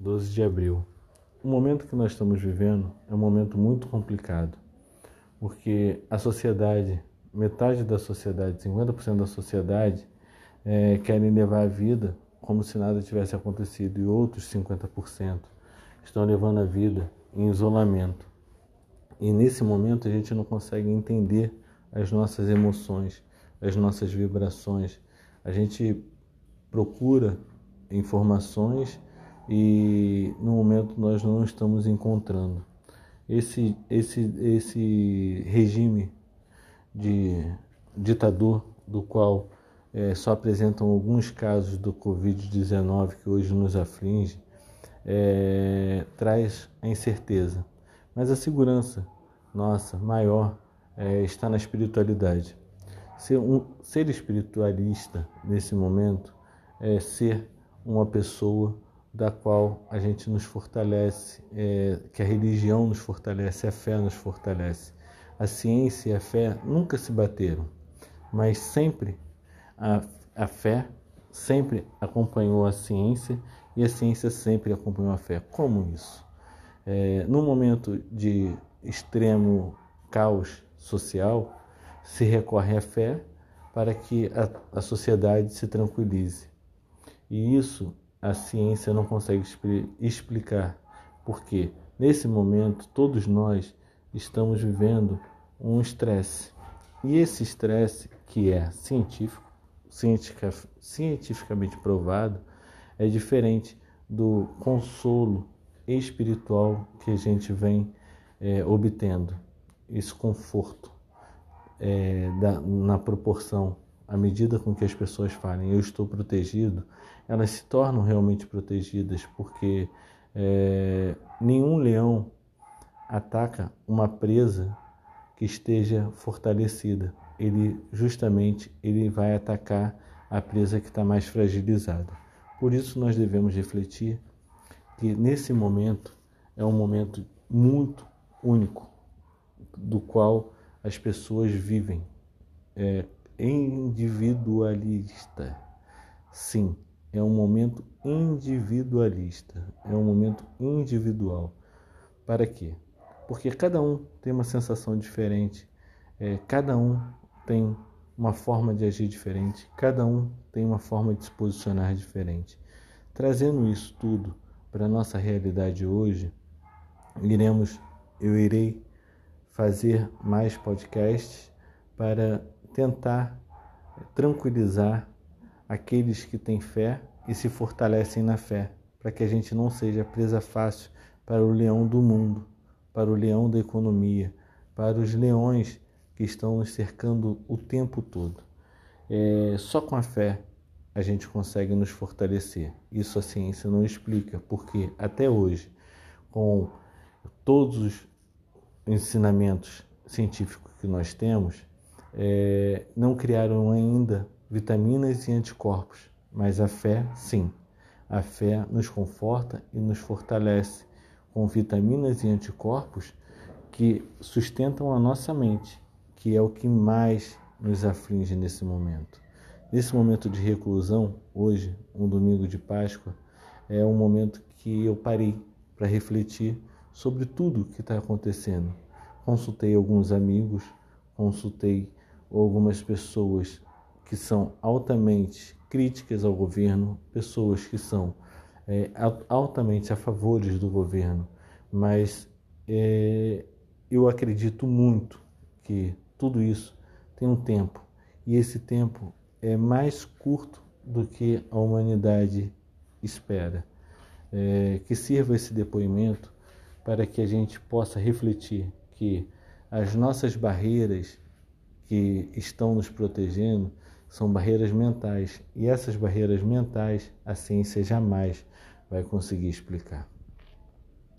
12 de abril. O momento que nós estamos vivendo é um momento muito complicado, porque a sociedade, metade da sociedade, 50% da sociedade, é, querem levar a vida como se nada tivesse acontecido e outros 50% estão levando a vida em isolamento. E nesse momento a gente não consegue entender as nossas emoções, as nossas vibrações. A gente procura informações e no momento nós não estamos encontrando. Esse, esse, esse regime de ditador do qual é, só apresentam alguns casos do Covid-19 que hoje nos aflige, é, traz a incerteza. Mas a segurança nossa maior é, está na espiritualidade. Ser, um, ser espiritualista nesse momento é ser uma pessoa da qual a gente nos fortalece, é, que a religião nos fortalece, a fé nos fortalece. A ciência e a fé nunca se bateram, mas sempre a, a fé sempre acompanhou a ciência e a ciência sempre acompanhou a fé. Como isso? É, no momento de extremo caos social, se recorre à fé para que a, a sociedade se tranquilize. E isso a ciência não consegue explicar, porque nesse momento todos nós estamos vivendo um estresse. E esse estresse, que é científico, cientificamente provado, é diferente do consolo espiritual que a gente vem é, obtendo. Esse conforto é, da, na proporção, à medida com que as pessoas falem, eu estou protegido, elas se tornam realmente protegidas, porque é, nenhum leão ataca uma presa que esteja fortalecida. Ele justamente ele vai atacar a presa que está mais fragilizada. Por isso nós devemos refletir que nesse momento é um momento muito único, do qual as pessoas vivem é, individualista. Sim, é um momento individualista, é um momento individual. Para quê? Porque cada um tem uma sensação diferente, é, cada um tem uma forma de agir diferente, cada um tem uma forma de se posicionar diferente. Trazendo isso tudo para a nossa realidade hoje, iremos, eu irei fazer mais podcasts para tentar tranquilizar aqueles que têm fé e se fortalecem na fé, para que a gente não seja presa fácil para o leão do mundo, para o leão da economia, para os leões que estão nos cercando o tempo todo. É, só com a fé a gente consegue nos fortalecer. Isso a ciência não explica, porque até hoje, com todos os ensinamentos científicos que nós temos, é, não criaram ainda vitaminas e anticorpos, mas a fé, sim. A fé nos conforta e nos fortalece com vitaminas e anticorpos que sustentam a nossa mente, que é o que mais nos aflige nesse momento. Nesse momento de reclusão, hoje, um domingo de Páscoa, é um momento que eu parei para refletir sobre tudo que está acontecendo. Consultei alguns amigos, consultei algumas pessoas que são altamente críticas ao governo, pessoas que são é, altamente a favores do governo, mas é, eu acredito muito que tudo isso tem um tempo e esse tempo é mais curto do que a humanidade espera. É, que sirva esse depoimento para que a gente possa refletir que as nossas barreiras que estão nos protegendo são barreiras mentais e essas barreiras mentais a ciência jamais vai conseguir explicar.